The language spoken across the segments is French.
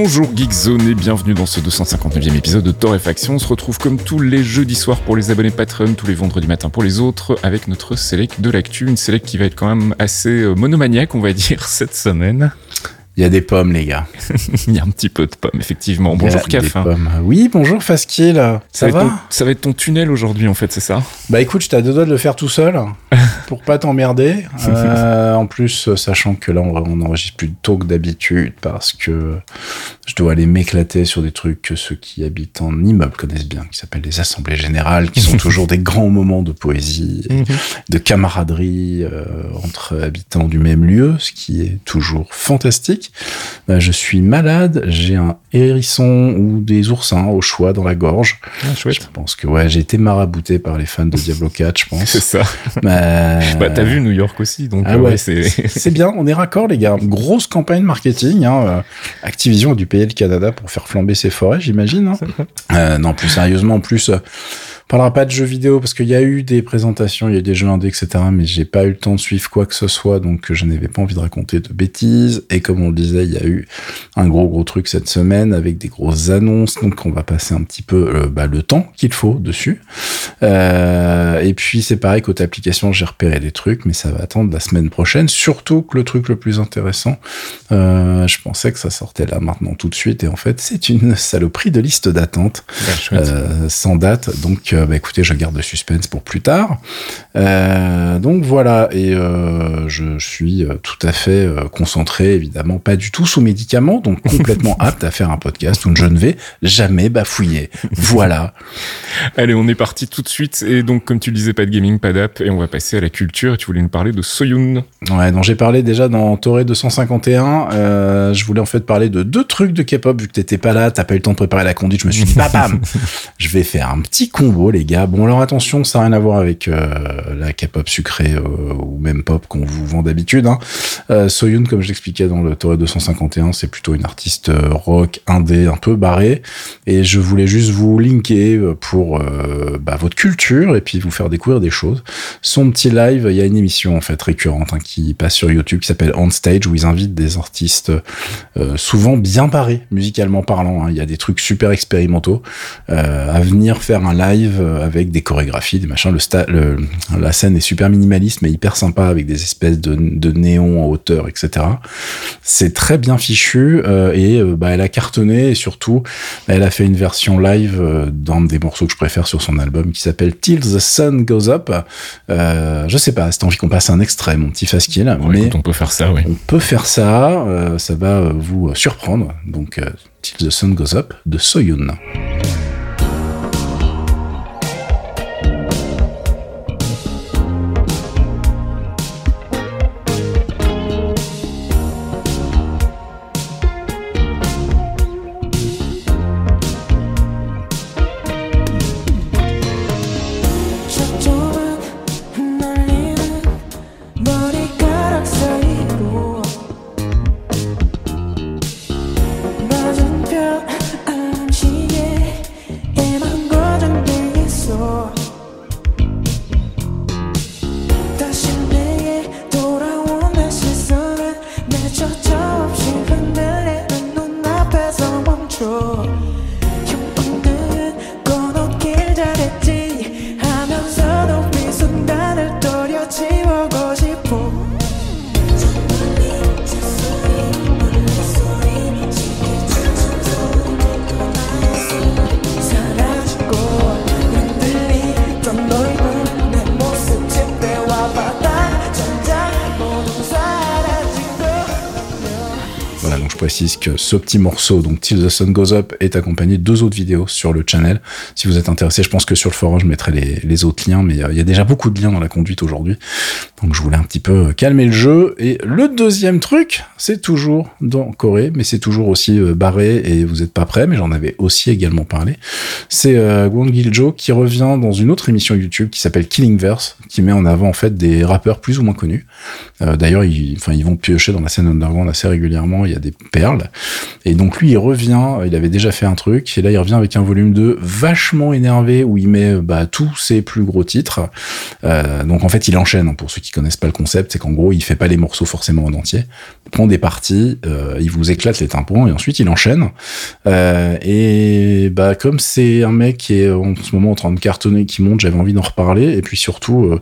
Bonjour Geekzone et bienvenue dans ce 259e épisode de Torréfaction. On se retrouve comme tous les jeudis soirs pour les abonnés Patreon, tous les vendredis matins pour les autres, avec notre select de l'actu, une select qui va être quand même assez euh, monomaniaque, on va dire, cette semaine. Il y a des pommes, les gars. Il y a un petit peu de pommes, effectivement. Bonjour Caf. Oui, bonjour Faskill. Ça, ça va, Ça va être ton tunnel aujourd'hui, en fait, c'est ça? Bah écoute, je t'ai deux doigts de le faire tout seul pour pas t'emmerder. Euh, en plus, sachant que là, on, enregistre plus tôt que d'habitude parce que je dois aller m'éclater sur des trucs que ceux qui habitent en immeuble connaissent bien, qui s'appellent les assemblées générales, qui sont toujours des grands moments de poésie, mhm. de camaraderie euh, entre habitants du même lieu, ce qui est toujours fantastique. Bah, je suis malade, j'ai un hérisson ou des oursins au choix dans la gorge. Ah, chouette. Je pense que ouais, j'ai été marabouté par les fans de Diablo 4, je pense. c'est ça. bah, t'as vu New York aussi, donc ah euh, ouais, c'est bien. On est raccord, les gars. Grosse campagne marketing. Hein. Euh, Activision a dû payer le Canada pour faire flamber ses forêts, j'imagine. Hein. Euh, non, plus sérieusement, en plus parlera pas de jeux vidéo parce qu'il y a eu des présentations, il y a eu des jeux indés, etc. Mais j'ai pas eu le temps de suivre quoi que ce soit, donc je n'avais pas envie de raconter de bêtises. Et comme on le disait, il y a eu un gros gros truc cette semaine avec des grosses annonces, donc on va passer un petit peu euh, bah, le temps qu'il faut dessus. Euh, et puis c'est pareil côté application, j'ai repéré des trucs, mais ça va attendre la semaine prochaine. Surtout que le truc le plus intéressant, euh, je pensais que ça sortait là maintenant tout de suite, et en fait c'est une saloperie de liste d'attente bah, sans date, donc bah, écoutez, je garde le suspense pour plus tard. Euh, donc voilà, et euh, je suis euh, tout à fait concentré, évidemment, pas du tout sous médicaments, donc complètement apte à faire un podcast où je ne vais jamais bafouiller. Voilà. Allez, on est parti tout de suite, et donc comme tu le disais, pas de gaming, pas d'app, et on va passer à la culture, et tu voulais nous parler de Soyun. Ouais, dont j'ai parlé déjà dans Toré 251, je voulais en fait parler de deux trucs de K-pop, vu que t'étais pas là, t'as pas eu le temps de préparer la conduite, je me suis dit, bam, je vais faire un petit combo, les gars. Bon, alors attention, ça n'a rien à voir avec euh, la K-pop sucrée euh, ou même pop qu'on vous vend d'habitude. Hein. Euh, Soyun, comme je l'expliquais dans le Torre 251, c'est plutôt une artiste rock indé un peu barrée. Et je voulais juste vous linker pour bah, votre culture et puis vous faire découvrir des choses. Son petit live, il y a une émission en fait récurrente hein, qui passe sur YouTube qui s'appelle On Stage où ils invitent des artistes souvent bien barrés musicalement parlant. Hein. Il y a des trucs super expérimentaux à venir faire un live avec des chorégraphies, des machins. Le, la scène est super minimaliste, mais hyper sympa avec des espèces de, de néons en hauteur, etc. C'est très bien fichu euh, et euh, bah, elle a cartonné et surtout, elle a fait une version live euh, d'un des morceaux que je préfère sur son album qui s'appelle Till the Sun Goes Up. je sais pas, c'est envie qu'on passe un extrait, mon petit Faskill. mais on peut faire ça, oui. On peut faire ça, ça va vous surprendre. Donc, Till the Sun Goes Up de Soyun. Ce petit morceau, donc Till the Sun Goes Up, est accompagné de deux autres vidéos sur le channel. Si vous êtes intéressé, je pense que sur le forum, je mettrai les, les autres liens, mais il y a déjà beaucoup de liens dans la conduite aujourd'hui. Donc je voulais un petit peu calmer le jeu. Et le deuxième truc, c'est toujours dans Corée, mais c'est toujours aussi euh, barré et vous n'êtes pas prêt, mais j'en avais aussi également parlé. C'est euh, Gwon Gil-jo qui revient dans une autre émission YouTube qui s'appelle Killing Verse, qui met en avant en fait des rappeurs plus ou moins connus. Euh, D'ailleurs, ils, ils vont piocher dans la scène underground assez régulièrement. Il y a des perles. Et donc lui, il revient. Il avait déjà fait un truc et là, il revient avec un volume 2 vachement énervé où il met bah, tous ses plus gros titres. Euh, donc en fait, il enchaîne. Hein, pour ceux qui connaissent pas le concept, c'est qu'en gros, il fait pas les morceaux forcément en entier. Il prend des parties, euh, il vous éclate les tympans et ensuite il enchaîne. Euh, et bah comme c'est un mec qui est en ce moment en train de cartonner, qui monte, j'avais envie d'en reparler. Et puis surtout, euh,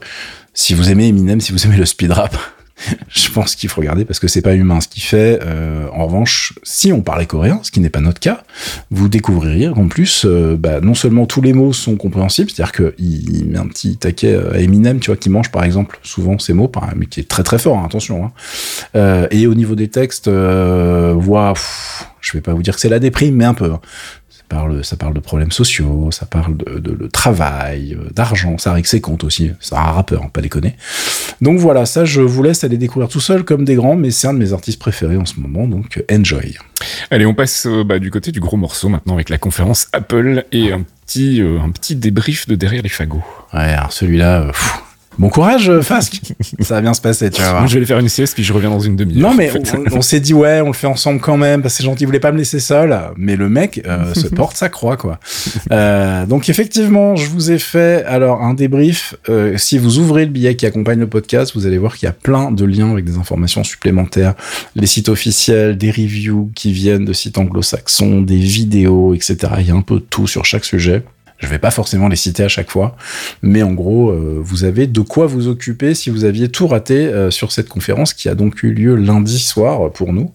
si vous aimez Eminem, si vous aimez le speed rap, je pense qu'il faut regarder parce que c'est pas humain ce qu'il fait. Euh, en revanche, si on parlait coréen, ce qui n'est pas notre cas, vous découvririez qu'en plus, euh, bah, non seulement tous les mots sont compréhensibles, c'est-à-dire qu'il il met un petit taquet à Eminem, tu vois, qui mange par exemple souvent ces mots, mais qui est très très fort, hein, attention. Hein. Euh, et au niveau des textes, euh, pff, je vais pas vous dire que c'est la déprime, mais un peu. Ça parle, ça parle de problèmes sociaux, ça parle de, de- de travail, euh, d'argent, ça règle ses comptes aussi. C'est un rappeur, hein, pas déconner. Donc voilà, ça je vous laisse aller découvrir tout seul comme des grands, mais c'est un de mes artistes préférés en ce moment, donc enjoy. Allez, on passe euh, bah, du côté du gros morceau maintenant avec la conférence Apple et un petit, euh, un petit débrief de derrière les fagots. Ouais, alors celui-là, bon courage, euh, Fasque. ça va bien se passer, tu vas voir. Moi, je vais aller faire une sieste puis je reviens dans une demi-heure. Non mais en fait. on, on s'est dit ouais, on le fait ensemble quand même parce que c'est gentil, il voulait pas me laisser seul, mais le mec euh, se porte sa croix quoi. Euh, donc effectivement, je vous ai fait alors un débrief. Euh, si vous ouvrez le billet qui accompagne le podcast, vous allez voir qu'il y a plein de liens avec des informations supplémentaires, les sites officiels, des reviews qui viennent de sites anglo-saxons, des vidéos, etc. Il y a un peu de tout sur chaque sujet. Je vais pas forcément les citer à chaque fois, mais en gros, euh, vous avez de quoi vous occuper si vous aviez tout raté euh, sur cette conférence qui a donc eu lieu lundi soir pour nous,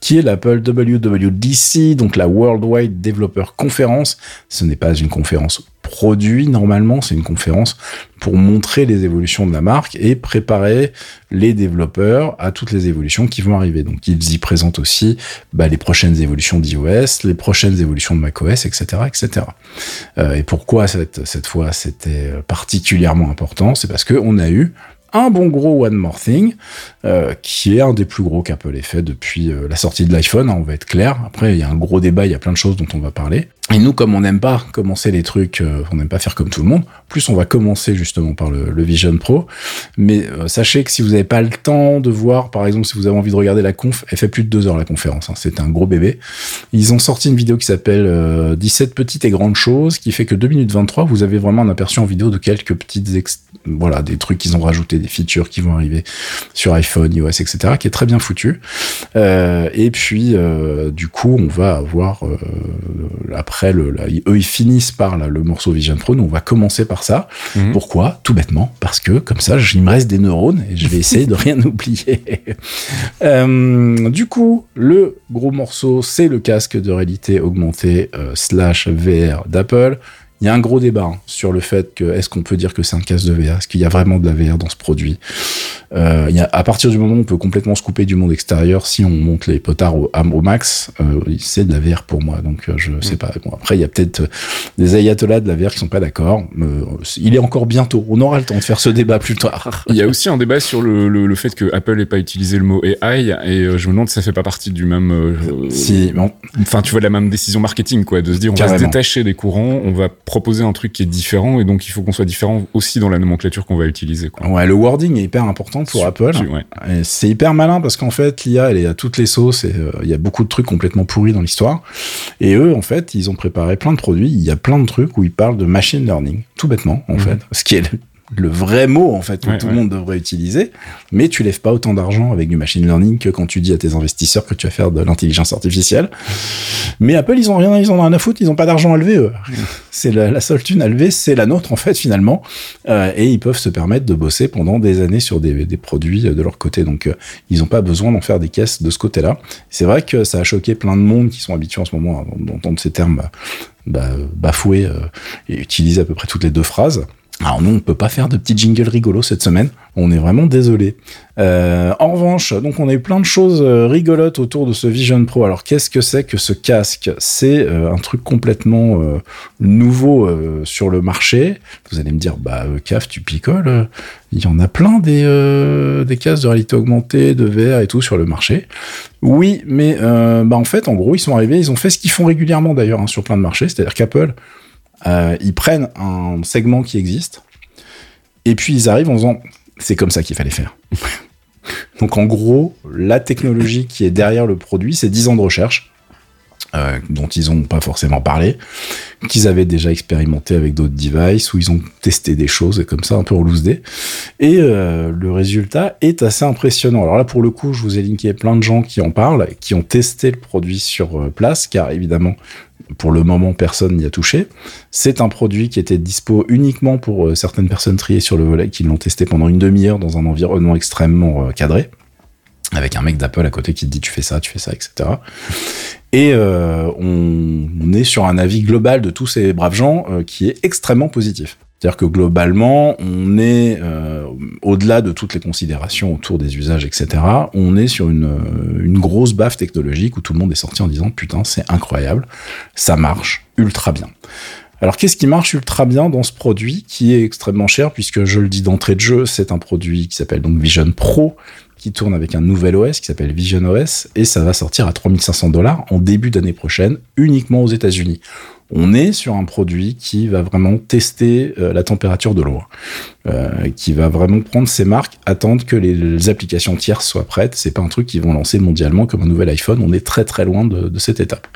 qui est l'Apple WWDC, donc la Worldwide Developer Conference. Ce n'est pas une conférence produit normalement, c'est une conférence pour montrer les évolutions de la marque et préparer les développeurs à toutes les évolutions qui vont arriver. Donc ils y présentent aussi bah, les prochaines évolutions d'iOS, les prochaines évolutions de macOS, etc., etc. Euh, et pourquoi cette, cette fois c'était particulièrement important C'est parce qu'on a eu un bon gros One More Thing, euh, qui est un des plus gros qu'Apple ait fait depuis euh, la sortie de l'iPhone, hein, on va être clair. Après, il y a un gros débat, il y a plein de choses dont on va parler. Et nous, comme on n'aime pas commencer les trucs, euh, on n'aime pas faire comme tout le monde, plus on va commencer justement par le, Vision Pro. Mais euh, sachez que si vous n'avez pas le temps de voir, par exemple, si vous avez envie de regarder la conf, elle fait plus de deux heures la conférence, hein, c'est un gros bébé. Ils ont sorti une vidéo qui s'appelle euh, 17 petites et grandes choses, qui fait que 2 minutes 23, vous avez vraiment un aperçu en vidéo de quelques petites, voilà, des trucs qu'ils ont rajoutés, des features qui vont arriver sur iPhone, iOS, etc., qui est très bien foutu. Euh, et puis, euh, du coup, on va avoir euh, après le, là, ils- eux ils finissent par là, le morceau Vision Pro, nous on va commencer par ça. Mhm. Pourquoi? Tout bêtement, parce que comme ça, il me reste des neurones et je vais essayer de rien oublier. Euh, du coup, le gros morceau, c'est le casque de réalité augmentée euh, slash VR d'Apple. Il y a un gros débat hein, sur le fait que est-ce qu'on peut dire que c'est un casque de VR Est-ce qu'il y a vraiment de la VR dans ce produit? Euh, il y a, À partir du moment où on peut complètement se couper du monde extérieur, si on monte les potards au, au max, euh, c'est de la VR pour moi. Donc euh, je sais pas. Bon, après, il y a peut-être des ayatollahs de la VR qui sont pas d'accord. Il est encore bientôt. On aura le temps de faire ce débat plus tard. Il y a aussi un débat sur le, le, le fait que Apple n'ait pas utilisé le mot AI et je me demande si ça fait pas partie du même. Si, bon, Enfin, tu vois, de la même décision marketing, quoi, de se dire on va se Carrément. détacher des courants, on va proposer un truc qui est différent et donc il faut qu'on soit différent aussi dans la nomenclature qu'on va utiliser, quoi. ouais, le wording est hyper important pour Apple. ouais. C'est hyper malin parce qu'en fait, l'IA, elle est à toutes les sauces et euh, il y a beaucoup de trucs complètement pourris dans l'histoire. Et eux, en fait, ils ont préparé plein de produits. Il y a plein de trucs où ils parlent de machine learning, tout bêtement, en Mhm. fait. Ce qui est le, vrai mot, en fait, que Ouais, tout ouais. le monde devrait utiliser. Mais tu lèves pas autant d'argent avec du machine learning que quand tu dis à tes investisseurs que tu vas faire de l'intelligence artificielle. Mais Apple, ils ont rien, ils ont rien à foutre, ils ont pas d'argent à lever, eux. C'est la, la seule thune à lever, c'est la nôtre, en fait, finalement. Euh, et ils peuvent se permettre de bosser pendant des années sur des, des produits euh, de leur côté. Donc, euh, ils n'ont pas besoin d'en faire des caisses de ce côté-là. C'est vrai que ça a choqué plein de monde qui sont habitués en ce moment à d'entendre ces termes bah, bah, bafoués euh, et utilisés à peu près toutes les deux phrases. Alors nous, on peut pas faire de petits jingles rigolos cette semaine. On est vraiment désolé. Euh, en revanche, donc on a eu plein de choses euh, rigolotes autour de ce Vision Pro. Alors qu'est-ce que c'est que ce casque? C'est euh, un truc complètement nouveau sur le marché. Vous allez me dire, bah CAF, tu picoles. Il y en a plein des des casques de réalité augmentée, de VR et tout sur le marché. Oui, mais bah en fait, en gros, ils sont arrivés, ils ont fait ce qu'ils font régulièrement d'ailleurs hein, sur plein de marchés, c'est-à-dire qu'Apple euh, ils prennent un segment qui existe, et puis ils arrivent en disant c'est comme ça qu'il fallait faire. Donc en gros, la technologie qui est derrière le produit, c'est 10 ans de recherche, euh, dont ils n'ont pas forcément parlé, qu'ils avaient déjà expérimenté avec d'autres devices, où ils ont testé des choses comme ça, un peu relousé. Et euh, le résultat est assez impressionnant. Alors là, pour le coup, je vous ai linké plein de gens qui en parlent, qui ont testé le produit sur place, car évidemment, pour le moment, personne n'y a touché. C'est un produit qui était dispo uniquement pour euh, certaines personnes triées sur le volet, qui l'ont testé pendant une demi-heure dans un environnement extrêmement euh, cadré, avec un mec d'Apple à côté qui te dit tu fais ça, tu fais ça, etc. Et euh, on, est sur un avis global de tous ces braves gens qui est extrêmement positif. C'est-à-dire que globalement, on est euh, au-delà de toutes les considérations autour des usages, etc. On est sur une, euh, une grosse baffe technologique où tout le monde est sorti en disant putain, c'est incroyable, ça marche ultra bien. Alors qu'est-ce qui marche ultra bien dans ce produit qui est extrêmement cher puisque je le dis d'entrée de jeu, c'est un produit qui s'appelle donc Vision Pro qui tourne avec un nouvel OS qui s'appelle Vision OS et ça va sortir à 3500 dollars en début d'année prochaine uniquement aux États-Unis on est sur un produit qui va vraiment tester euh, la température de l'eau, euh, qui va vraiment prendre ses marques, attendre que les, applications tierces soient prêtes. C'est pas un truc qu'ils vont lancer mondialement comme un nouvel iPhone. On est très très loin de, cette étape.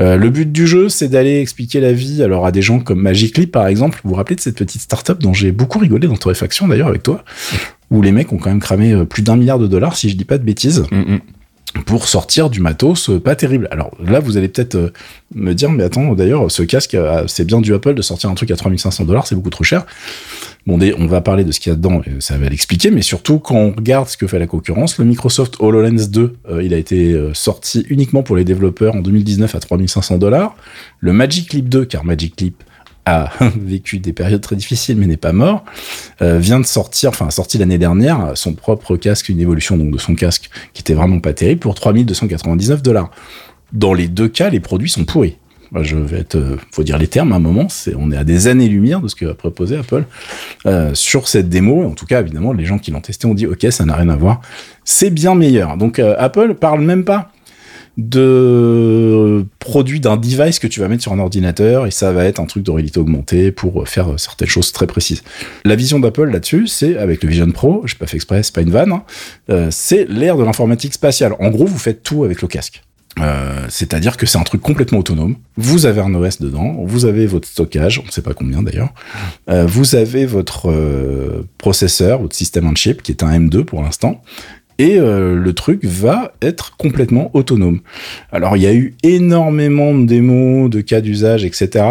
Euh, le but du jeu, c'est d'aller expliquer la vie alors à des gens comme Magicleap par exemple. Vous vous rappelez de cette petite startup dont j'ai beaucoup rigolé dans Torréfaction d'ailleurs avec toi, où les mecs ont quand même cramé plus d'un milliard de dollars si je dis pas de bêtises. Mm, mm pour sortir du matos euh, pas terrible. Alors là, vous allez peut-être euh, me dire, mais attends, d'ailleurs, ce casque, euh, c'est bien du Apple de sortir un truc à 3500 dollars, c'est beaucoup trop cher. Bon, on va parler de ce qu'il y a dedans, ça va l'expliquer, mais surtout quand on regarde ce que fait la concurrence, le Microsoft HoloLens 2, il a été sorti uniquement pour les développeurs en 2019 à 3500 dollars. Le Magic Leap 2, car Magic Leap a vécu des périodes très difficiles mais n'est pas mort, euh, vient de sortir, enfin sorti l'année dernière son propre casque, une évolution donc de son casque qui était vraiment pas terrible pour 3299 dollars. Dans les deux cas, les produits sont pourris. Je vais être, euh, faut dire les termes à un moment, c'est, on est à des années-lumière de ce que va proposer Apple euh, sur cette démo. En tout cas, évidemment, les gens qui l'ont testé ont dit, ok, ça n'a rien à voir, c'est bien meilleur. Donc Apple parle même pas de produit d'un device que tu vas mettre sur un ordinateur et ça va être un truc de réalité augmentée pour faire certaines choses très précises. La vision d'Apple là-dessus, c'est avec le Vision Pro, j'ai pas fait exprès, c'est pas une vanne, hein, euh, c'est l'ère de l'informatique spatiale. En gros, vous faites tout avec le casque. Euh, c'est-à-dire que c'est un truc complètement autonome. Vous avez un OS dedans, vous avez votre stockage, on ne sait pas combien d'ailleurs. Euh, vous avez votre processeur, votre système on chip qui est un M2 pour l'instant, et euh, le truc va être complètement autonome. Alors il y a eu énormément de démos, de cas d'usage, etc.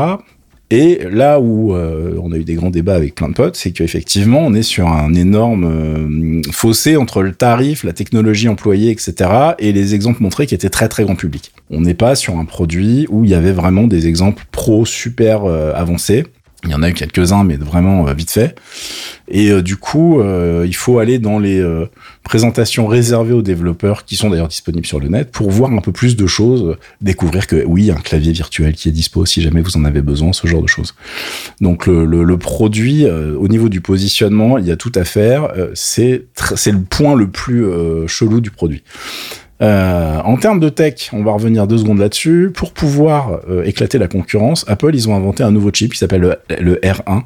Et là où euh, on a eu des grands débats avec plein de potes, c'est qu'effectivement on est sur un énorme euh, fossé entre le tarif, la technologie employée, etc. et les exemples montrés qui étaient très très grand public. On n'est pas sur un produit où il y avait vraiment des exemples pro super avancés. Il y en a eu quelques-uns, mais vraiment vite fait. Et euh, du coup, euh, il faut aller dans les euh, présentations réservées aux développeurs, qui sont d'ailleurs disponibles sur le net, pour voir un peu plus de choses, découvrir que oui, un clavier virtuel qui est dispo si jamais vous en avez besoin, ce genre de choses. Donc le, le, le produit, au niveau du positionnement, il y a tout à faire. c'est c'est le point le plus chelou du produit. Euh, en termes de tech, on va revenir deux secondes là-dessus. Pour pouvoir euh, éclater la concurrence, Apple, ils ont inventé un nouveau chip qui s'appelle le, R1.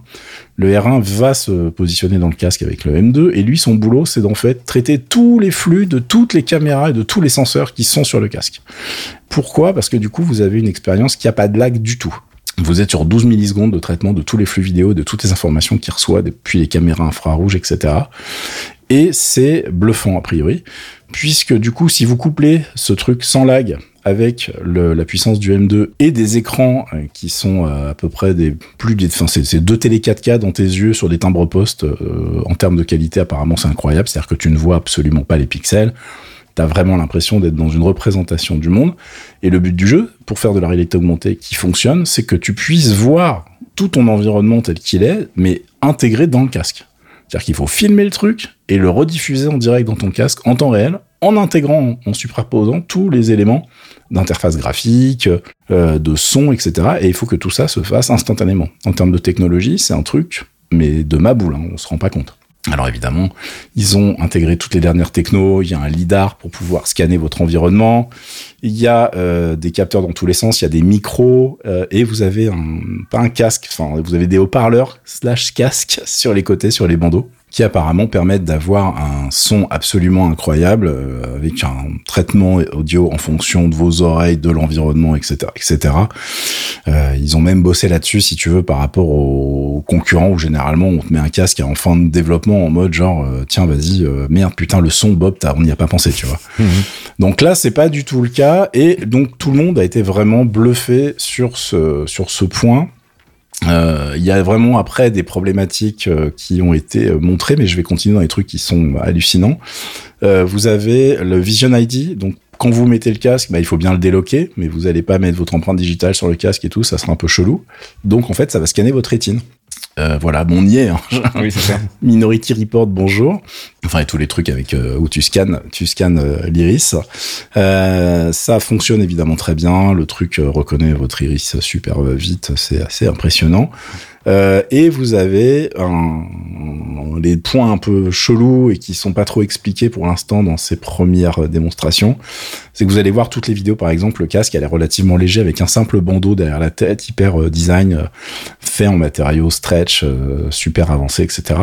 Le R1 va se positionner dans le casque avec le M2 et lui, son boulot, c'est d'en fait traiter tous les flux de toutes les caméras et de tous les senseurs qui sont sur le casque. Pourquoi? Parce que du coup, vous avez une expérience qui n'a pas de lag du tout. Vous êtes sur 12 millisecondes de traitement de tous les flux vidéo, de toutes les informations qu'il reçoit depuis les caméras infrarouges, etc. Et c'est bluffant a priori puisque du coup, si vous couplez ce truc sans lag avec la puissance du M2 et des écrans euh, qui sont euh, à peu près des plus enfin c'est deux télé 4K dans tes yeux sur des timbres postes euh, en termes de qualité apparemment c'est incroyable. C'est-à-dire que tu ne vois absolument pas les pixels. T'as vraiment l'impression d'être dans une représentation du monde. Et le but du jeu pour faire de la réalité augmentée qui fonctionne c'est que tu puisses voir tout ton environnement tel qu'il est, mais intégré dans le casque. C'est-à-dire qu'il faut filmer le truc et le rediffuser en direct dans ton casque en temps réel, en intégrant, en superposant tous les éléments d'interface graphique, euh, de son, etc. Et il faut que tout ça se fasse instantanément. En termes de technologie, c'est un truc, mais de ma boule, hein, on se rend pas compte. Alors évidemment, ils ont intégré toutes les dernières technos, il y a un lidar pour pouvoir scanner votre environnement, il y a euh, des capteurs dans tous les sens, il y a des micros, euh, et vous avez un, pas un casque, enfin vous avez des haut-parleurs slash casque sur les côtés, sur les bandeaux qui apparemment permettent d'avoir un son absolument incroyable euh, avec un traitement audio en fonction de vos oreilles, de l'environnement, etc., etc. Euh, ils ont même bossé là-dessus, si tu veux, par rapport aux concurrents où généralement on te met un casque en fin de développement en mode genre euh, tiens vas-y euh, merde putain le son Bob on n'y a pas pensé tu vois. Mhm. Donc là c'est pas du tout le cas et donc tout le monde a été vraiment bluffé sur ce sur ce point euh, il y a vraiment après des problématiques euh, qui ont été euh, montrées, mais je vais continuer dans les trucs qui sont hallucinants. vous avez le Vision ID, donc quand vous mettez le casque, bah, il faut bien le déloquer, mais vous n'allez pas mettre votre empreinte digitale sur le casque et tout, ça sera un peu chelou. Donc en fait, ça va scanner votre rétine. Euh, voilà, bon, on y est. Hein. Oui, c'est ça. Minority Report, bonjour. Enfin, et tous les trucs avec euh, où tu scannes, tu scannes euh, l'iris. ça fonctionne évidemment très bien. Le truc reconnaît votre iris super vite. C'est assez impressionnant. Et vous avez un, les points un peu chelous et qui sont pas trop expliqués pour l'instant dans ces premières démonstrations. C'est que vous allez voir toutes les vidéos, par exemple, le casque, elle est relativement léger avec un simple bandeau derrière la tête, hyper euh, design, euh, fait en matériaux stretch, super avancé, etc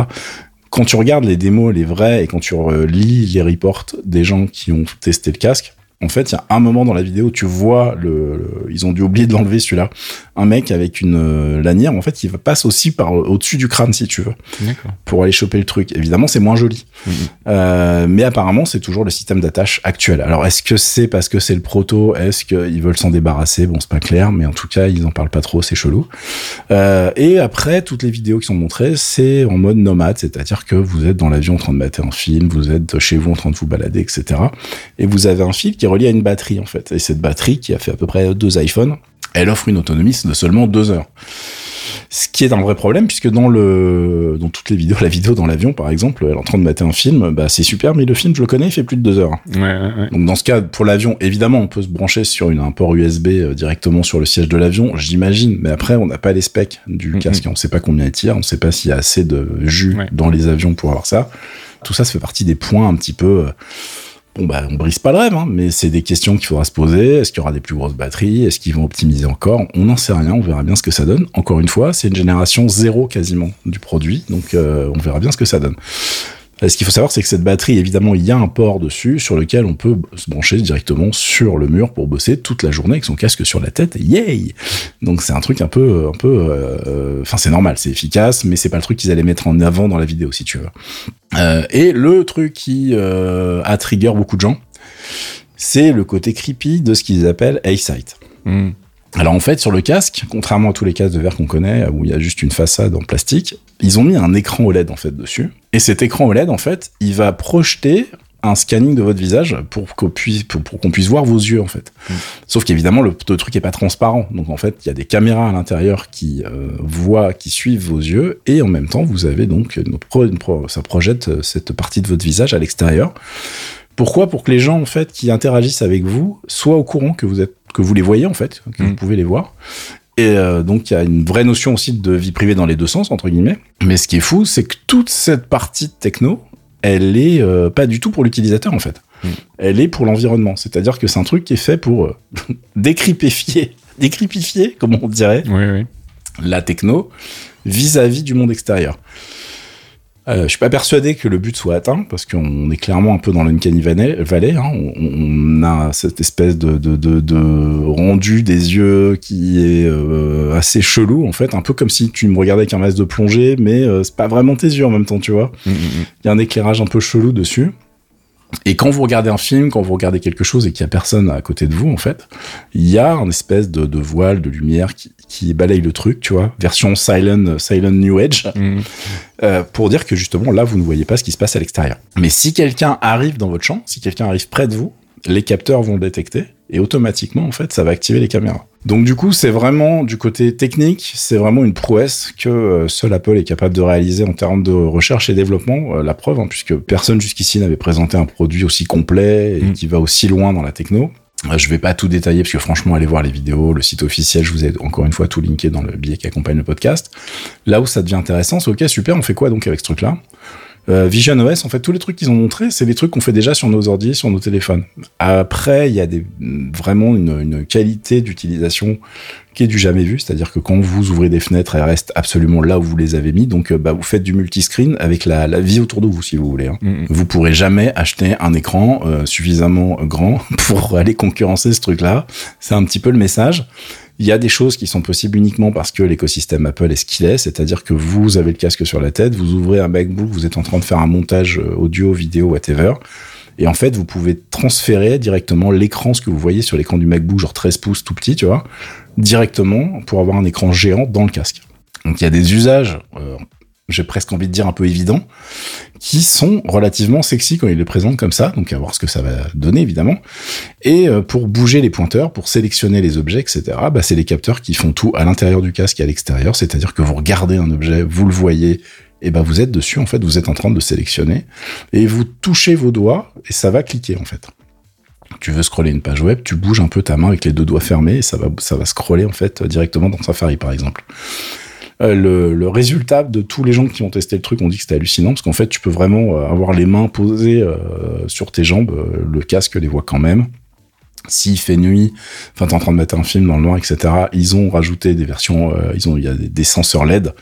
quand tu regardes les démos, les vrais, et quand tu lis les reports des gens qui ont testé le casque, en fait, il y a un moment dans la vidéo où tu vois le, ils ont dû oublier de l'enlever celui-là. Un mec avec une euh, lanière, en fait, il passe aussi par au-dessus du crâne si tu veux, pour aller choper le truc. Évidemment, c'est moins joli, euh, mais apparemment, c'est toujours le système d'attache actuel. Alors, est-ce que c'est parce que c'est le proto? Est-ce qu'ils veulent s'en débarrasser? Bon, c'est pas clair, mais en tout cas, ils en parlent pas trop, c'est chelou. Euh, et après, toutes les vidéos qui sont montrées, c'est en mode nomade, c'est-à-dire que vous êtes dans l'avion en train de mater un film, vous êtes chez vous en train de vous balader, etc. Et vous avez un fil qui relié à une batterie en fait. Et cette batterie qui a fait à peu près deux iPhones, elle offre une autonomie de seulement deux heures. Ce qui est un vrai problème puisque dans le dans toutes les vidéos, la vidéo dans l'avion par exemple, elle est en train de mater un film, bah c'est super, mais le film je le connais, il fait plus de deux heures. Donc dans ce cas, pour l'avion, évidemment, on peut se brancher sur une, un port USB euh, directement sur le siège de l'avion, j'imagine, mais après on n'a pas les specs du casque, on sait pas combien il tire, on sait pas s'il y a assez de jus dans les avions pour avoir ça. Tout ça, ça fait partie des points un petit peu euh, bon bah on brise pas le rêve, hein, mais c'est des questions qu'il faudra se poser. Est-ce qu'il y aura des plus grosses batteries? Est-ce qu'ils vont optimiser encore? On n'en sait rien. On verra bien ce que ça donne. Encore une fois, c'est une génération zéro quasiment du produit, donc euh, on verra bien ce que ça donne. Euh, ce qu'il faut savoir, c'est que cette batterie, évidemment, il y a un port dessus sur lequel on peut se brancher directement sur le mur pour bosser toute la journée avec son casque sur la tête. Yay Donc c'est un truc un peu, un peu, euh, enfin c'est normal, c'est efficace, mais c'est pas le truc qu'ils allaient mettre en avant dans la vidéo, si tu veux. Euh, et le truc qui a trigger beaucoup de gens, c'est le côté creepy de ce qu'ils appellent A-Sight. Hmm. Alors en fait, sur le casque, contrairement à tous les casques de verre qu'on connaît, où il y a juste une façade en plastique, ils ont mis un écran OLED en fait dessus. Et cet écran OLED, en fait, il va projeter un scanning de votre visage pour qu'on puisse, pour, qu'on puisse voir vos yeux en fait. Mm. Sauf qu'évidemment le, truc est pas transparent, donc en fait il y a des caméras à l'intérieur qui euh, voient, qui suivent vos yeux, et en même temps vous avez donc une ça projette euh, cette partie de votre visage à l'extérieur. Pourquoi? Pour que les gens en fait qui interagissent avec vous soient au courant que vous êtes que vous les voyez en fait, que vous mm. pouvez les voir. Et euh, donc il y a une vraie notion aussi de vie privée dans les deux sens entre guillemets. Mais ce qui est fou, c'est que toute cette partie de techno, elle est euh, pas du tout pour l'utilisateur en fait. Mm. Elle est pour l'environnement. C'est-à-dire que c'est un truc qui est fait pour euh, décripifier, décripifier, comme on dirait, la techno vis-à-vis -vis du monde extérieur. Euh, je suis pas persuadé que le but soit atteint parce qu'on est clairement un peu dans l'uncanny valley. Hein. On, a cette espèce de, de, de, de, rendu des yeux qui est euh, assez chelou en fait, un peu comme si tu me regardais avec un masque de plongée, mais euh, c'est pas vraiment tes yeux en même temps, tu vois. Mm, mm, mm. Il y a un éclairage un peu chelou dessus. Et quand vous regardez un film, quand vous regardez quelque chose et qu'il y a personne à côté de vous, en fait, il y a un espèce de, de voile, de lumière qui, qui, balaye le truc, tu vois, version silent, silent New Age, mm. euh, pour dire que justement là, vous ne voyez pas ce qui se passe à l'extérieur. Mais si quelqu'un arrive dans votre champ, si quelqu'un arrive près de vous, les capteurs vont le détecter et automatiquement, en fait, ça va activer les caméras. Donc du coup, c'est vraiment du côté technique, c'est vraiment une prouesse que euh, seul Apple est capable de réaliser en termes de recherche et développement. Euh, la preuve, hein, puisque personne jusqu'ici n'avait présenté un produit aussi complet et mm. qui va aussi loin dans la techno. Euh, je vais pas tout détailler parce que franchement, allez voir les vidéos, le site officiel, je vous ai encore une fois tout linké dans le billet qui accompagne le podcast. Là où ça devient intéressant, c'est ok, super, on fait quoi donc avec ce truc-là? Euh, Vision OS, en fait, tous les trucs qu'ils ont montrés, c'est des trucs qu'on fait déjà sur nos ordi, sur nos téléphones. Après, il y a des, vraiment une, une qualité d'utilisation qui est du jamais vu, c'est-à-dire que quand vous ouvrez des fenêtres, elles restent absolument là où vous les avez mis. Donc, euh, bah, vous faites du multiscreen avec la, la vie autour de vous, si vous voulez. Hein. Mm-hmm. Vous pourrez jamais acheter un écran euh, suffisamment grand pour aller concurrencer ce truc-là. C'est un petit peu le message. Il y a des choses qui sont possibles uniquement parce que l'écosystème Apple est ce qu'il est, c'est-à-dire que vous avez le casque sur la tête, vous ouvrez un MacBook, vous êtes en train de faire un montage euh, audio, vidéo, whatever. Et en fait, vous pouvez transférer directement l'écran, ce que vous voyez sur l'écran du MacBook, genre 13 pouces tout petit, tu vois, directement pour avoir un écran géant dans le casque. Donc il y a des usages euh, j'ai presque envie de dire un peu évident, qui sont relativement sexy quand il les présente comme ça, donc à voir ce que ça va donner évidemment. Et euh, pour bouger les pointeurs, pour sélectionner les objets, etc., bah, c'est les capteurs qui font tout à l'intérieur du casque et à l'extérieur, c'est-à-dire que vous regardez un objet, vous le voyez, et bah vous êtes dessus, en fait, vous êtes en train de sélectionner, et vous touchez vos doigts, et ça va cliquer en fait. Tu veux scroller une page web, tu bouges un peu ta main avec les deux doigts fermés, et ça va, ça va scroller en fait directement dans Safari par exemple. Euh, le, résultat de tous les gens qui ont testé le truc ont dit que c'était hallucinant parce qu'en fait tu peux vraiment euh, avoir les mains posées euh, sur tes jambes, le casque les voit quand même s'il fait nuit, enfin t'es en train de mettre un film dans le noir, etc. Ils ont rajouté des versions, euh, ils ont il y a des, senseurs LED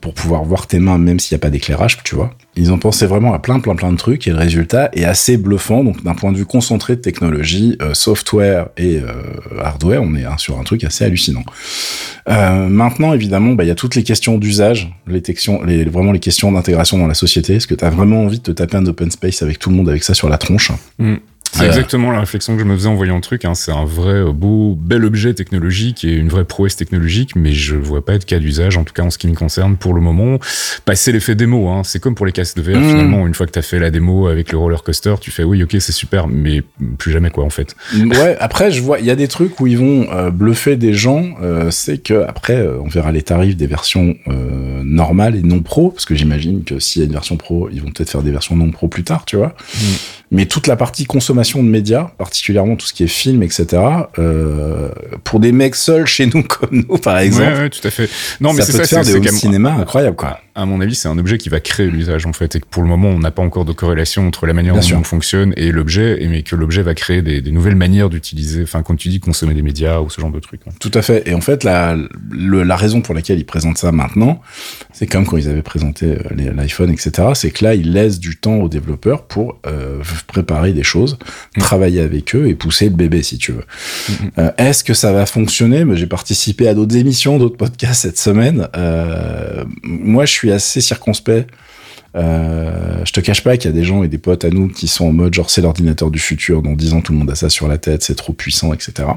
pour pouvoir voir tes mains même s'il n'y a pas d'éclairage, tu vois. Ils ont pensé vraiment à plein plein plein de trucs et le résultat est assez bluffant. Donc d'un point de vue concentré de technologie, euh, software et euh, hardware, on est hein, sur un truc assez hallucinant. maintenant évidemment, bah, il y a toutes les questions d'usage, les, les vraiment les questions d'intégration dans la société. Est-ce que tu as vraiment envie de te taper un open space avec tout le monde avec ça sur la tronche? Mm. C'est exactement la réflexion que je me faisais en voyant le truc. Hein. C'est un vrai euh, beau, bel objet technologique et une vraie prouesse technologique, mais je vois pas de cas d'usage, en tout cas en ce qui me concerne pour le moment. Passer l'effet démo, hein. c'est comme pour les casques de VR mmh. finalement. Une fois que tu as fait la démo avec le roller coaster, tu fais oui, ok, c'est super, mais plus jamais quoi en fait. Ouais. Après, je vois, il y a des trucs où ils vont euh, bluffer des gens. Euh, c'est que après, on verra les tarifs des versions normales et non pro, parce que j'imagine que s'il y a une version pro, ils vont peut-être faire des versions non pro plus tard, tu vois. Mmh. Mais toute la partie consommation de médias, particulièrement tout ce qui est film, etc., euh, pour des mecs seuls chez nous comme nous, par exemple. Ouais, ouais tout à fait. Non, mais c'est ça, c'est des cinéma incroyable, quoi. À mon avis, c'est un objet qui va créer l'usage, en fait, et que pour le moment, on n'a pas encore de corrélation entre la manière dont on fonctionne et l'objet, mais que l'objet va créer des, des nouvelles manières d'utiliser, enfin, quand tu dis consommer des médias ou ce genre de trucs. Hein. Tout à fait. Et en fait, la, la raison pour laquelle ils présentent ça maintenant, c'est comme quand ils avaient présenté euh, l'iPhone, etc., c'est que là, ils laissent du temps aux développeurs pour euh, préparer des choses, mm. travailler avec eux et pousser le bébé, si tu veux. Euh, Est-ce que ça va fonctionner? J'ai participé à d'autres émissions, d'autres podcasts cette semaine. Euh, moi, je suis assez circonspect. Euh, je te cache pas qu'il y a des gens et des potes à nous qui sont en mode genre c'est l'ordinateur du futur, dans 10 ans tout le monde a ça sur la tête, c'est trop puissant, etc.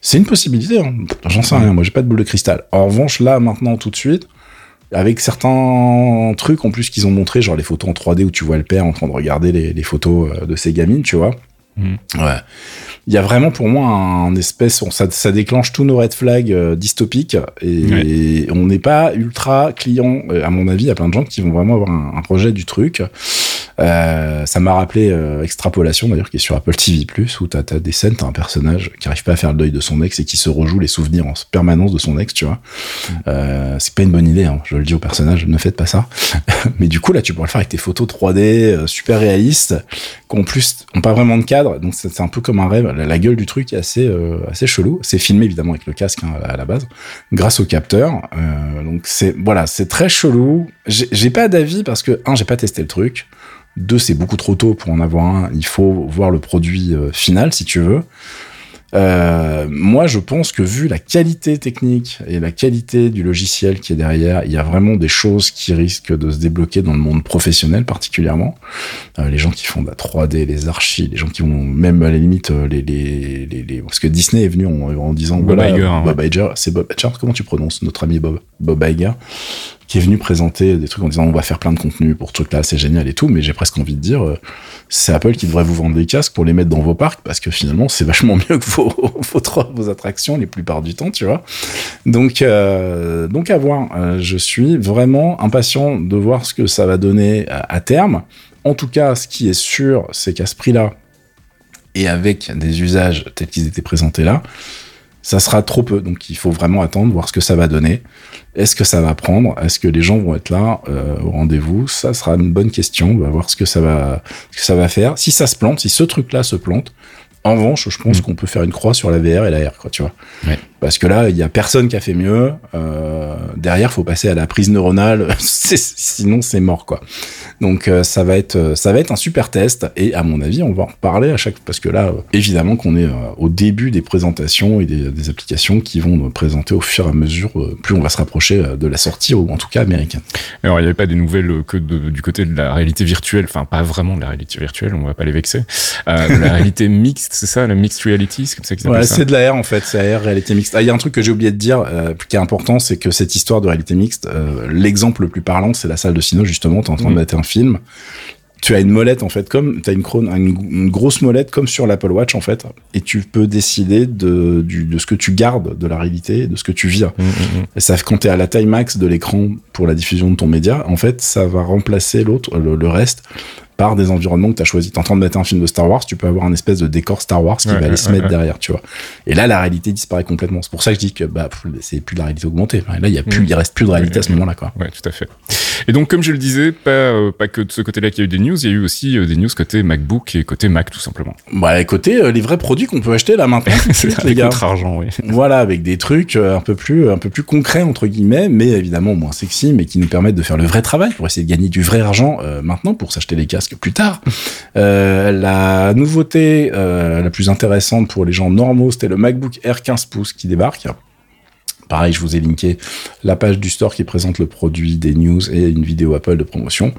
C'est une possibilité, hein. j'en sais rien, moi j'ai pas de boule de cristal. En revanche, là, maintenant, tout de suite, avec certains trucs en plus qu'ils ont montré, genre les photos en 3D où tu vois le père en train de regarder les, photos euh, de ses gamines, tu vois. Mm. Ouais. Il y a vraiment pour moi un espèce, ça, ça déclenche tous nos red flags euh, dystopiques et, on n'est pas ultra client. Euh, à mon avis, il y a plein de gens qui vont vraiment avoir un, un projet du truc. Euh, ça m'a rappelé euh, Extrapolation d'ailleurs qui est sur Apple TV où t'as as des scènes, t'as un personnage qui arrive pas à faire le deuil de son ex et qui se rejoue les souvenirs en permanence de son ex, tu vois. Mm. Euh, c'est pas une bonne idée, hein, je le dis au personnage, ne faites pas ça. Mais du coup là, tu pourrais le faire avec tes photos 3D euh, super réalistes, qu'en plus ont pas vraiment de cadre, donc c'est un peu comme un rêve. La, gueule du truc est assez assez chelou. C'est filmé évidemment avec le casque hein, à la base, grâce au capteur. donc c'est voilà, c'est très chelou. J'ai pas d'avis parce que un, j'ai pas testé le truc. Deux, c'est beaucoup trop tôt pour en avoir un. Il faut voir le produit euh, final, si tu veux. Euh, moi, je pense que vu la qualité technique et la qualité du logiciel qui est derrière, il y a vraiment des choses qui risquent de se débloquer dans le monde professionnel particulièrement. Euh, les gens qui font de la 3D, les archis, les gens qui vont même à la limite les les, les, parce que Disney est venu en, disant Bob Iger, Bob Iger, c'est Bob. Comment tu prononces notre ami Bob Bob Iger? Qui est venu présenter des trucs en disant on va faire plein de contenu pour ce truc-là, c'est génial et tout, mais j'ai presque envie de dire, euh, c'est Apple qui devrait vous vendre des casques pour les mettre dans vos parcs parce que finalement c'est vachement mieux que vos, vos, attractions les plupart du temps, tu vois. Donc, euh, donc à voir. Euh, je suis vraiment impatient de voir ce que ça va donner à terme. En tout cas, ce qui est sûr, c'est qu'à ce prix-là, et avec des usages tels qu'ils étaient présentés là, ça sera trop peu. Donc il faut vraiment attendre, voir ce que ça va donner. Est-ce que ça va prendre? Est-ce que les gens vont être là euh, au rendez-vous? Ça sera une bonne question. On va voir ce que ça va, ce que ça va faire. Si ça se plante, si ce truc-là se plante, en revanche, je pense mm. qu'on peut faire une croix sur la VR et la R, quoi, tu vois. Parce que là, il y a personne qui a fait mieux. Euh, derrière, faut passer à la prise neuronale, sinon c'est mort, quoi. Donc euh, ça va être, euh, ça va être un super test. Et à mon avis, on va en parler à chaque, parce que là, évidemment, qu'on est au début des présentations et des, applications qui vont présenter au fur et à mesure, plus on va se rapprocher de la sortie, ou en tout cas américaine. Alors, il n'y avait pas des nouvelles que du côté de la réalité virtuelle, enfin pas vraiment de la réalité virtuelle, on va pas les vexer. la réalité mixte, c'est ça, la mixed reality, c'est comme ça qu'ils ouais, c'est de la R en fait, c'est la R, réalité mixte. Ah, il y a un truc que j'ai oublié de dire, euh, qui est important, c'est que cette histoire de réalité mixte, euh, l'exemple le plus parlant, c'est la salle de cinéma, justement, t'es en train de mm. mettre un film, tu as une molette en fait comme tu as une, une, grosse molette comme sur l'Apple Watch en fait et tu peux décider de, de ce que tu gardes de la réalité de ce que tu vis mm, mm, et ça quand tu es à la taille max de l'écran pour la diffusion de ton média en fait ça va remplacer l'autre le, reste par des environnements que tu as choisi. T'es en train de mettre un film de Star Wars, tu peux avoir un espèce de décor Star Wars qui va aller se mettre derrière, tu vois. Et là, la réalité disparaît complètement. C'est pour ça que je dis que bah, c'est plus de la réalité augmentée. Là, il y a plus, mm. il reste plus de réalité à ce moment-là, quoi. Ouais, tout à fait. Et donc, comme je le disais, pas, euh, pas que de ce côté-là qu'il y a eu des news, il y a eu aussi euh, des news côté MacBook et côté Mac, tout simplement. Bah, côté euh, les vrais produits qu'on peut acheter là maintenant, c'est les gars. argent, oui. Voilà, avec des trucs un peu plus, un peu plus concrets entre guillemets, mais évidemment moins sexy, mais qui nous permettent de faire le vrai travail pour essayer de gagner du vrai argent maintenant pour s'acheter des casques plus tard. Euh, la nouveauté euh, la plus intéressante pour les gens normaux, c'était le MacBook Air 15 pouces qui débarque. Pareil, je vous ai linké la page du store qui présente le produit, des news et une vidéo Apple de promotion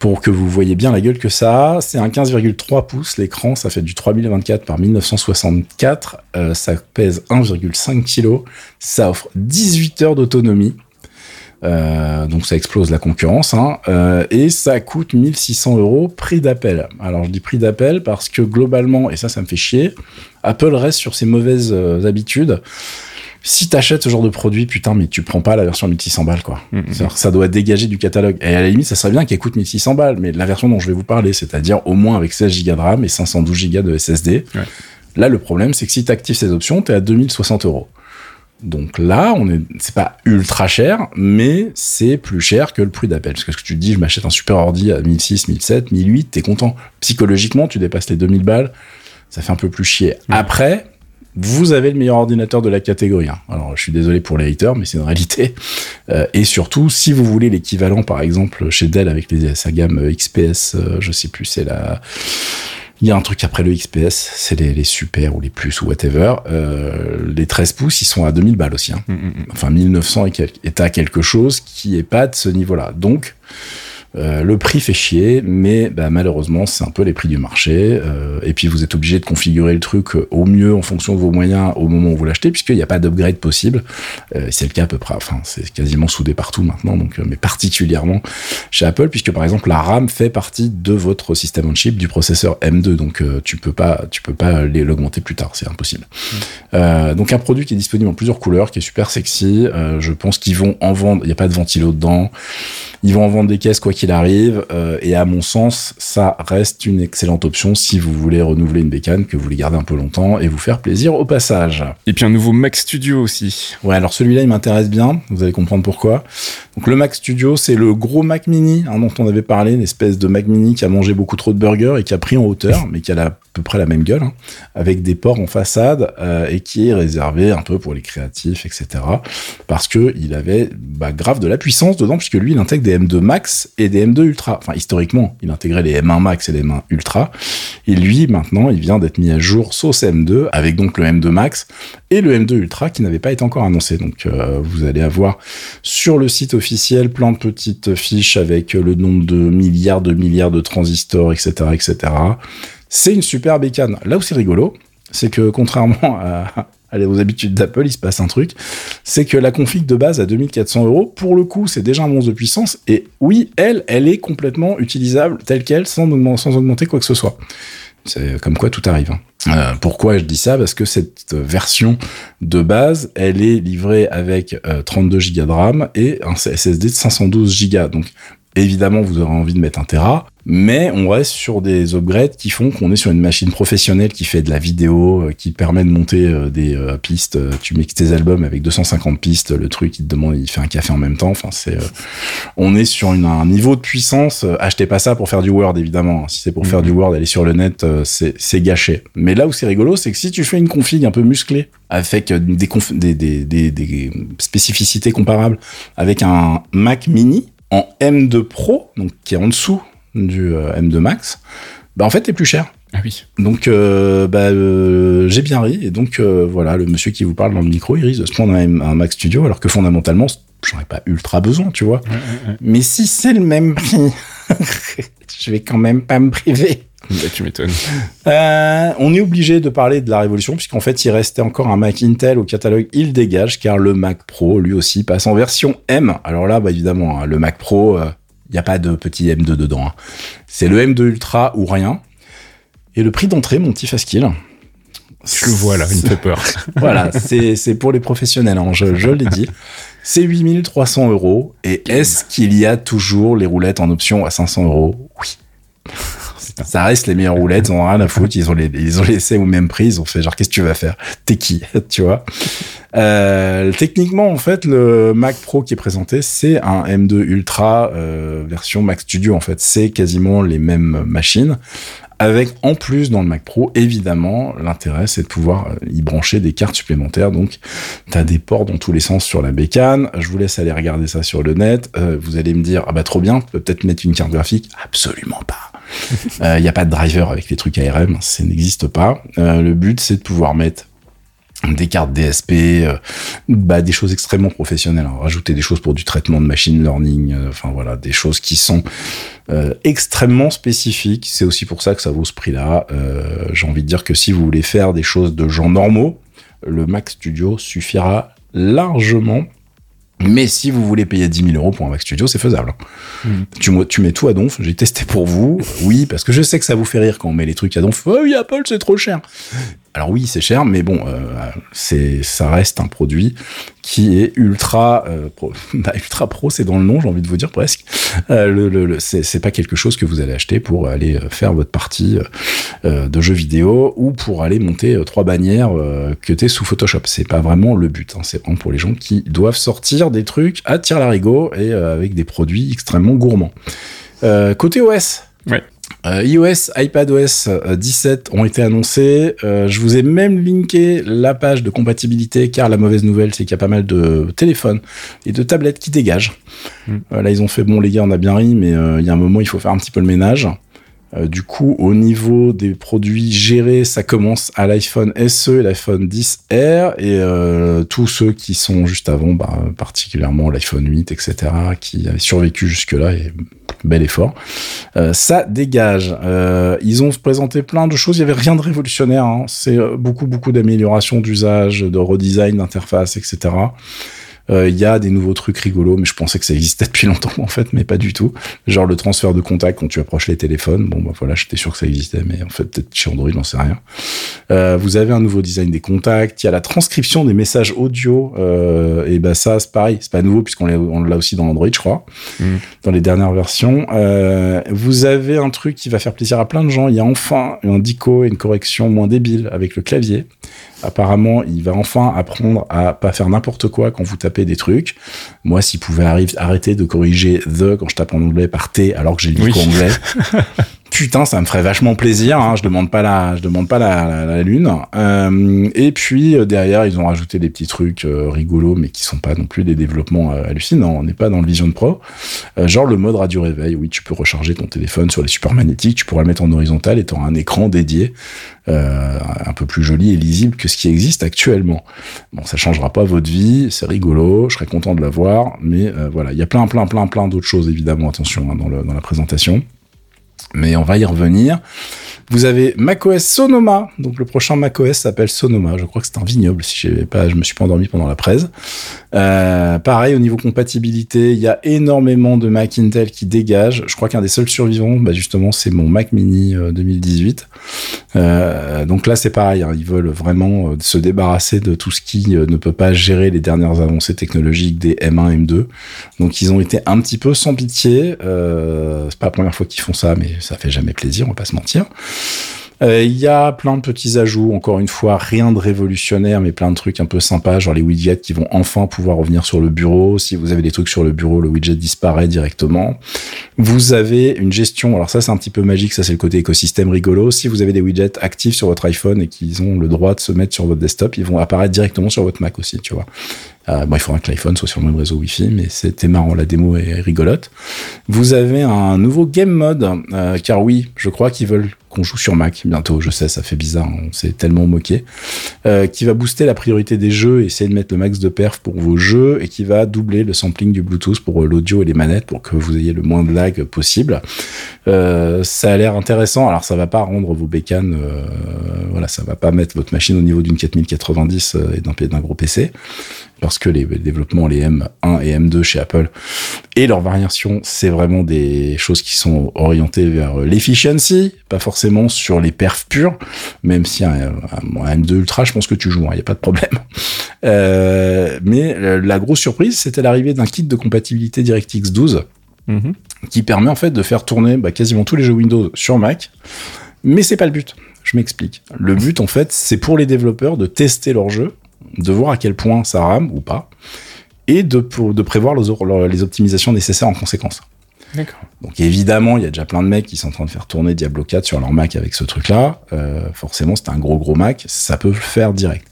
pour que vous voyez bien la gueule que ça a. C'est un 15,3 pouces l'écran, ça fait du 3024 par 1964, euh, ça pèse 1,5 kg, ça offre 18 heures d'autonomie. Euh, donc ça explose la concurrence, hein, euh, et ça coûte 1600 euros prix d'appel. Alors je dis prix d'appel parce que globalement, et ça ça me fait chier, Apple reste sur ses mauvaises euh, habitudes. Si t'achètes ce genre de produit, putain, mais tu prends pas la version 1600 balles, quoi. Mm, mm. Ça doit dégager du catalogue. Et à la limite, ça serait bien qu'elle coûte 1600 balles, mais la version dont je vais vous parler, c'est-à-dire au moins avec 16 Go de RAM et 512 Go de SSD. Là, le problème, c'est que si tu actives ces options, t'es à 2060 euros. Donc là, on est, c'est pas ultra cher, mais c'est plus cher que le prix d'appel. Parce que ce que tu te dis, je m'achète un super ordi à 1006, 1007, 1008, t'es content. Psychologiquement, tu dépasses les 2000 balles, ça fait un peu plus chier. Après, vous avez le meilleur ordinateur de la catégorie. Hein. Alors, je suis désolé pour les haters, mais c'est une réalité. Euh, et surtout, si vous voulez l'équivalent, par exemple, chez Dell avec les, sa gamme XPS, euh, je sais plus, c'est la il y a un truc après le XPS, c'est les, les, super ou les plus ou whatever. Euh, les 13 pouces, ils sont à 2000 balles aussi. Hein. Mm, mm, mm. Enfin, 1900 et, et à quelque chose qui est pas de ce niveau-là. Donc, euh, le prix fait chier, mais bah, malheureusement, c'est un peu les prix du marché. Euh, et puis, vous êtes obligé de configurer le truc au mieux en fonction de vos moyens au moment où vous l'achetez, puisqu'il n'y a pas d'upgrade possible. Euh, c'est le cas à peu près. Enfin, c'est quasiment soudé partout maintenant, donc, mais particulièrement chez Apple, puisque par exemple, la RAM fait partie de votre système on chip du processeur M2, donc tu peux pas, tu peux pas l'augmenter plus tard, c'est impossible. Mmh. donc, un produit qui est disponible en plusieurs couleurs, qui est super sexy. je pense qu'ils vont en vendre. Il n'y a pas de ventilo dedans. Ils vont en vendre des caisses quoi qu'il arrive. Euh, et à mon sens, ça reste une excellente option si vous voulez renouveler une bécane, que vous voulez garder un peu longtemps et vous faire plaisir au passage. Et puis un nouveau Mac Studio aussi. Ouais, alors celui-là, il m'intéresse bien. Vous allez comprendre pourquoi. Donc le Mac Studio, c'est le gros Mac Mini hein, dont on avait parlé, une espèce de Mac Mini qui a mangé beaucoup trop de burgers et qui a pris en hauteur, mais qui a à peu près la même gueule, hein, avec des ports en façade euh, et qui est réservé un peu pour les créatifs, etc. Parce que il avait bah, grave de la puissance dedans, puisque lui, il intègre des M2 Max et des M2 Ultra. Enfin, historiquement, il intégrait les M1 Max et les M1 Ultra. Et lui, maintenant, il vient d'être mis à jour sauce M2, avec donc le M2 Max et le M2 Ultra qui n'avait pas été encore annoncé. Donc, euh, vous allez avoir sur le site officiel plein de petites fiches avec le nombre de milliards de milliards de transistors, etc., etc. C'est une super bécane. Là où c'est rigolo, c'est que contrairement à, aux habitudes d'Apple, il se passe un truc, c'est que la config de base à 2400 euros, pour le coup, c'est déjà un monstre de puissance, et oui, elle, elle est complètement utilisable telle qu'elle, sans, augmenter quoi que ce soit. C'est comme quoi tout arrive. Hein. Euh, pourquoi je dis ça? Parce que cette version de base, elle est livrée avec 32 Go de RAM et un SSD de 512 Go. Donc évidemment, vous aurez envie de mettre un Tera, mais on reste sur des upgrades qui font qu'on est sur une machine professionnelle qui fait de la vidéo, euh, qui permet de monter euh, des euh, pistes. Tu mixes tes albums avec 250 pistes, le truc, il te demande, il fait un café en même temps. Enfin, c'est, on est sur un niveau de puissance. achetez pas ça pour faire du Word, évidemment. Si c'est pour faire du mhm. Word, aller sur le net, c'est, gâché. Mais là où c'est rigolo, c'est que si tu fais une config un peu musclée, avec des, des, des, des spécificités comparables avec un Mac mini, en M2 Pro, donc qui est en dessous du euh, M2 Max, bah en fait, t'es plus cher. Ah oui. Donc, euh, bah, euh, j'ai bien ri. Et donc, voilà, le monsieur qui vous parle dans le micro, il risque de se prendre un, Mac Studio, alors que fondamentalement, j'en ai pas ultra besoin, tu vois. Mais si c'est le même prix, je vais quand même pas me priver. Bah, tu m'étonnes. on est obligé de parler de la révolution, puisqu'en fait, il restait encore un Mac Intel au catalogue, il dégage, car le Mac Pro, lui aussi, passe en version M. Alors là, bah, évidemment, hein, le Mac Pro, il n'y a pas de petit M2 dedans. Hein. C'est le M2 Ultra ou rien. Et le prix d'entrée, mon petit Faskill. Je le vois là, il me fait peur. voilà, c'est pour les professionnels, hein, je, je l'ai dit. C'est 8300 euros. Et est-ce qu'il y a toujours les roulettes en option à 500 euros? Oui. Ça reste les meilleures roulettes, ils ont rien à foutre, ils ont, les, ils ont laissé au même prix, ils ont fait genre qu'est-ce que tu vas faire? T'es qui? Tu vois? Euh, Techniquement, en fait, le Mac Pro qui est présenté, c'est un M2 Ultra euh, version Mac Studio. En fait, c'est quasiment les mêmes machines. Avec en plus dans le Mac Pro, évidemment, l'intérêt c'est de pouvoir euh, y brancher des cartes supplémentaires. Donc, tu as des ports dans tous les sens sur la bécane. Je vous laisse aller regarder ça sur le net. Euh, vous allez me dire, ah bah trop bien, peut peut-être mettre une carte graphique. Absolument pas. Il euh, n'y a pas de driver avec les trucs ARM, ça n'existe pas. Euh, le but, c'est de pouvoir mettre des cartes DSP, euh, bah, des choses extrêmement professionnelles. Hein. Rajouter des choses pour du traitement de machine learning, enfin voilà, des choses qui sont extrêmement spécifiques. C'est aussi pour ça que ça vaut ce prix-là. J'ai envie de dire que si vous voulez faire des choses de gens normaux, le Mac Studio suffira largement mais si vous voulez payer 10 000 euros pour un Mac Studio, c'est faisable. Mm. Tu, tu mets tout à donf. J'ai testé pour vous. Oui, parce que je sais que ça vous fait rire quand on met les trucs à donf. Oh oui, Apple, c'est trop cher. Alors oui, c'est cher, mais bon, euh, ça reste un produit qui est ultra, euh, pro. Bah, ultra pro, c'est dans le nom, j'ai envie de vous dire presque. Euh, le, le, c'est, pas quelque chose que vous allez acheter pour aller faire votre partie de jeux vidéo ou pour aller monter trois bannières que t'es sous Photoshop. C'est pas vraiment le but. Hein. C'est vraiment pour les gens qui doivent sortir des trucs à tir larigot et avec des produits extrêmement gourmands. côté OS. Euh, iOS, iPadOS 17 euh, ont été annoncés. Euh, je vous ai même linké la page de compatibilité car la mauvaise nouvelle c'est qu'il y a pas mal de téléphones et de tablettes qui dégagent. Mm. là ils ont fait bon les gars on a bien ri mais il y a un moment il faut faire un petit peu le ménage. Du coup, au niveau des produits gérés, ça commence à l'iPhone SE et l'iPhone 10R et tous ceux qui sont juste avant, bah, particulièrement l'iPhone 8, etc., qui avaient survécu jusque-là et bel effort. Euh, ça dégage. Euh, ils ont présenté plein de choses. Il y avait rien de révolutionnaire. Hein. C'est euh, beaucoup beaucoup d'améliorations d'usage, de redesign d'interface, etc. Euh, il y a des nouveaux trucs rigolos, mais je pensais que ça existait depuis longtemps en fait, mais pas du tout. Genre le transfert de contact quand tu approches les téléphones. Bon, bah voilà, j'étais sûr que ça existait, mais en fait peut-être chez Android, j'en sais rien. Euh, vous avez un nouveau design des contacts. Il y a la transcription des messages audio. Euh, et bah ça, c'est pareil, c'est pas nouveau puisqu'on l'a aussi dans Android, je crois, mm. dans les dernières versions. Euh, vous avez un truc qui va faire plaisir à plein de gens. Il y a enfin un dico et une correction moins débile avec le clavier. Apparemment, il va enfin apprendre à pas faire n'importe quoi quand vous tapez des trucs. Moi, s'il pouvait arrêter de corriger the quand je tape en anglais par T alors que j'ai le oui. anglais, putain, ça me ferait vachement plaisir. Hein. Je demande pas la, je demande pas la, la, lune. Euh, et puis euh, derrière, ils ont rajouté des petits trucs euh, rigolos, mais qui sont pas non plus des développements euh, hallucinants. On n'est pas dans le Vision Pro. genre le mode radio réveil. Oui, tu peux recharger ton téléphone sur les supports magnétiques. Tu pourras le mettre en horizontal et tu un écran dédié, un peu plus joli et lisible que ce qui existe actuellement. Bon, ça changera pas votre vie. C'est rigolo. Je serais content de l'avoir, mais voilà, il y a plein, plein, plein, plein d'autres choses évidemment. Attention hein, dans, le, dans la présentation mais on va y revenir. Vous avez macOS Sonoma. Donc le prochain macOS s'appelle Sonoma. Je crois que c'est un vignoble si pas, je me suis pas endormi pendant la presse. Euh, pareil au niveau compatibilité, il y a énormément de Mac Intel qui dégagent. Je crois qu'un des seuls survivants, bah justement, c'est mon Mac Mini 2018. Euh, donc là, c'est pareil. Hein. ils veulent vraiment euh, se débarrasser de tout ce qui euh, ne peut pas gérer les dernières avancées technologiques des M1, M2. Donc ils ont été un petit peu sans pitié. Euh, c'est pas la première fois qu'ils font ça, mais ça fait jamais plaisir, on va pas se mentir. Euh, il y a plein de petits ajouts, encore une fois, rien de révolutionnaire, mais plein de trucs un peu sympas, genre les widgets qui vont enfin pouvoir revenir sur le bureau. Si vous avez des trucs sur le bureau, le widget disparaît directement. Vous avez une gestion, alors ça c'est un petit peu magique, ça c'est le côté écosystème rigolo. Si vous avez des widgets actifs sur votre iPhone et qu'ils ont le droit de se mettre sur votre desktop, ils vont apparaître directement sur votre Mac aussi, tu vois. Euh, bon, il faudra que l'iPhone soit sur le même réseau Wi-Fi, mais c'était marrant, la démo est rigolote. Vous avez un nouveau game mode, euh, car oui, je crois qu'ils veulent qu'on joue sur Mac bientôt. Je sais, ça fait bizarre, on s'est tellement moqué. Euh, qui va booster la priorité des jeux, essayer de mettre le max de perf pour vos jeux, et qui va doubler le sampling du Bluetooth pour l'audio et les manettes pour que vous ayez le moins de lag possible. ça a l'air intéressant. Alors, ça va pas rendre vos bécanes, voilà, ça va pas mettre votre machine au niveau d'une 4090 et d'un gros PC parce que les, développements, les M1 et M2 chez Apple et leurs variations, c'est vraiment des choses qui sont orientées vers l'efficiency, pas forcément sur les perfs purs, même si un, M2 Ultra, je pense que tu joues, il hein, n'y a pas de problème. Euh, mais la grosse surprise, c'était l'arrivée d'un kit de compatibilité DirectX 12 mm-hmm. qui permet en fait de faire tourner bah, quasiment tous les jeux Windows sur Mac, mais c'est pas le but. Je m'explique. Le but, en fait, c'est pour les développeurs de tester leur jeu de voir à quel point ça rame ou pas, et de, de prévoir les, optimisations nécessaires en conséquence. D'accord. Donc évidemment, il y a déjà plein de mecs qui sont en train de faire tourner Diablo 4 sur leur Mac avec ce truc-là. Euh, forcément, c'est un gros gros Mac, ça peut le faire direct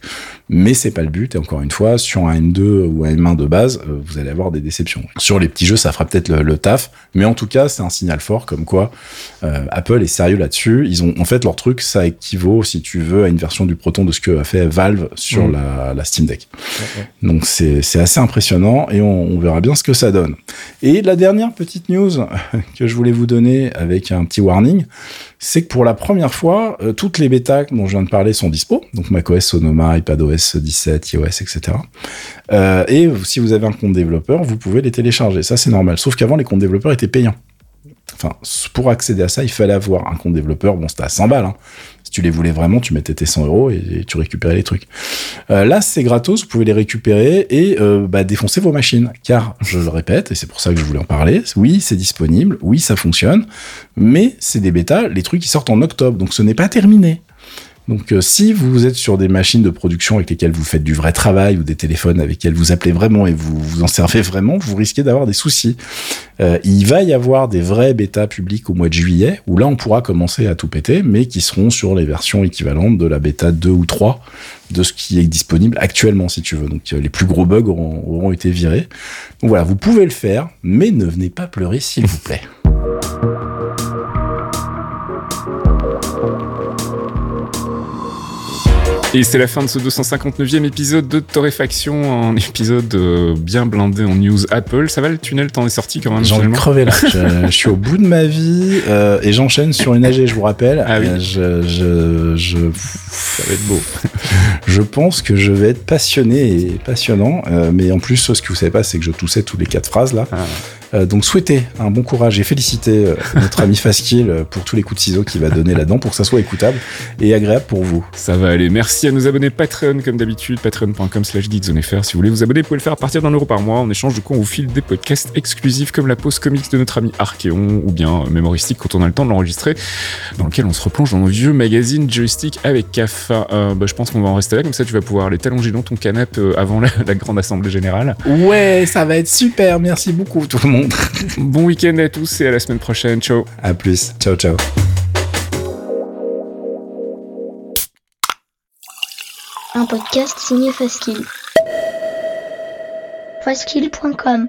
mais c'est pas le but. Et encore une fois, sur un M2 ou un M1 de base, euh, vous allez avoir des déceptions. Sur les petits jeux, ça fera peut-être le, taf, mais en tout cas, c'est un signal fort comme quoi euh, Apple est sérieux là-dessus. Ils ont en fait leur truc, ça équivaut, si tu veux, à une version du Proton de ce que a fait Valve sur mmh. la, Steam Deck. Donc c'est assez impressionnant et on, on, verra bien ce que ça donne. Et la dernière petite news que je voulais vous donner avec un petit warning, c'est que pour la première fois, euh, toutes les bêtas dont je viens de parler sont dispo, donc macOS, Sonoma, iPadOS 17, iOS, etc. Euh, et si vous avez un compte développeur, vous pouvez les télécharger. Ça, c'est normal. Sauf qu'avant, les comptes développeurs étaient payants. Enfin, pour accéder à ça, il fallait avoir un compte développeur. Bon, c'était à 100 balles. Hein. Tu les voulais vraiment, tu mettais tes 100 euros et, tu récupérais les trucs. Euh, là, c'est gratos, vous pouvez les récupérer et euh, bah, défoncer vos machines. Car, je le répète, et c'est pour ça que je voulais en parler, oui, c'est disponible, oui, ça fonctionne, mais c'est des bêtas, les trucs qui sortent en octobre, donc ce n'est pas terminé. Donc euh, si vous êtes sur des machines de production avec lesquelles vous faites du vrai travail ou des téléphones avec lesquels vous appelez vraiment et vous vous en servez vraiment, vous risquez d'avoir des soucis. Euh, il va y avoir des vrais bêtas publics au mois de juillet où là on pourra commencer à tout péter, mais qui seront sur les versions équivalentes de la bêta 2 ou 3 de ce qui est disponible actuellement si tu veux. Donc euh, les plus gros bugs auront été virés. Donc voilà, vous pouvez le faire, mais ne venez pas pleurer s'il vous plaît. Et c'est la fin de ce 259e épisode de Torréfaction, un épisode euh, bien blindé en news Apple. Ça va le tunnel, t'en es sorti quand même J'en ai crevé là. je, suis au bout de ma vie euh, et j'enchaîne sur une AG, je vous rappelle. Ah oui. Euh, je, je, Ça va être beau. je pense que je vais être passionné et passionnant. mais en plus, ce que vous savez pas, c'est que je toussais tous les quatre phrases là. Ah. Euh, donc souhaitez un bon courage et félicitez euh, notre ami Faskill euh, pour tous les coups de ciseaux qu'il va donner là-dedans pour que ça soit écoutable et agréable pour vous. Ça va aller. Merci à nos abonnés Patreon comme d'habitude, patreon.com slash geekzonefr. Si vous voulez vous abonner, vous pouvez le faire à partir d'un euro par mois. En échange de quoi on vous file des podcasts exclusifs comme la pause comics de notre ami Archeon ou bien mémoristique quand on a le temps de l'enregistrer, dans lequel on se replonge dans nos vieux magazines joystick avec CAF. bah, je pense qu'on va en rester là, comme ça tu vas pouvoir aller t'allonger dans ton canapé avant la, la grande assemblée générale. Ouais, ça va être super. Merci beaucoup tout le monde. Bon week-end à tous et à la semaine prochaine. Ciao. À plus. Ciao, ciao. Un podcast signé Faskill. Faskill.com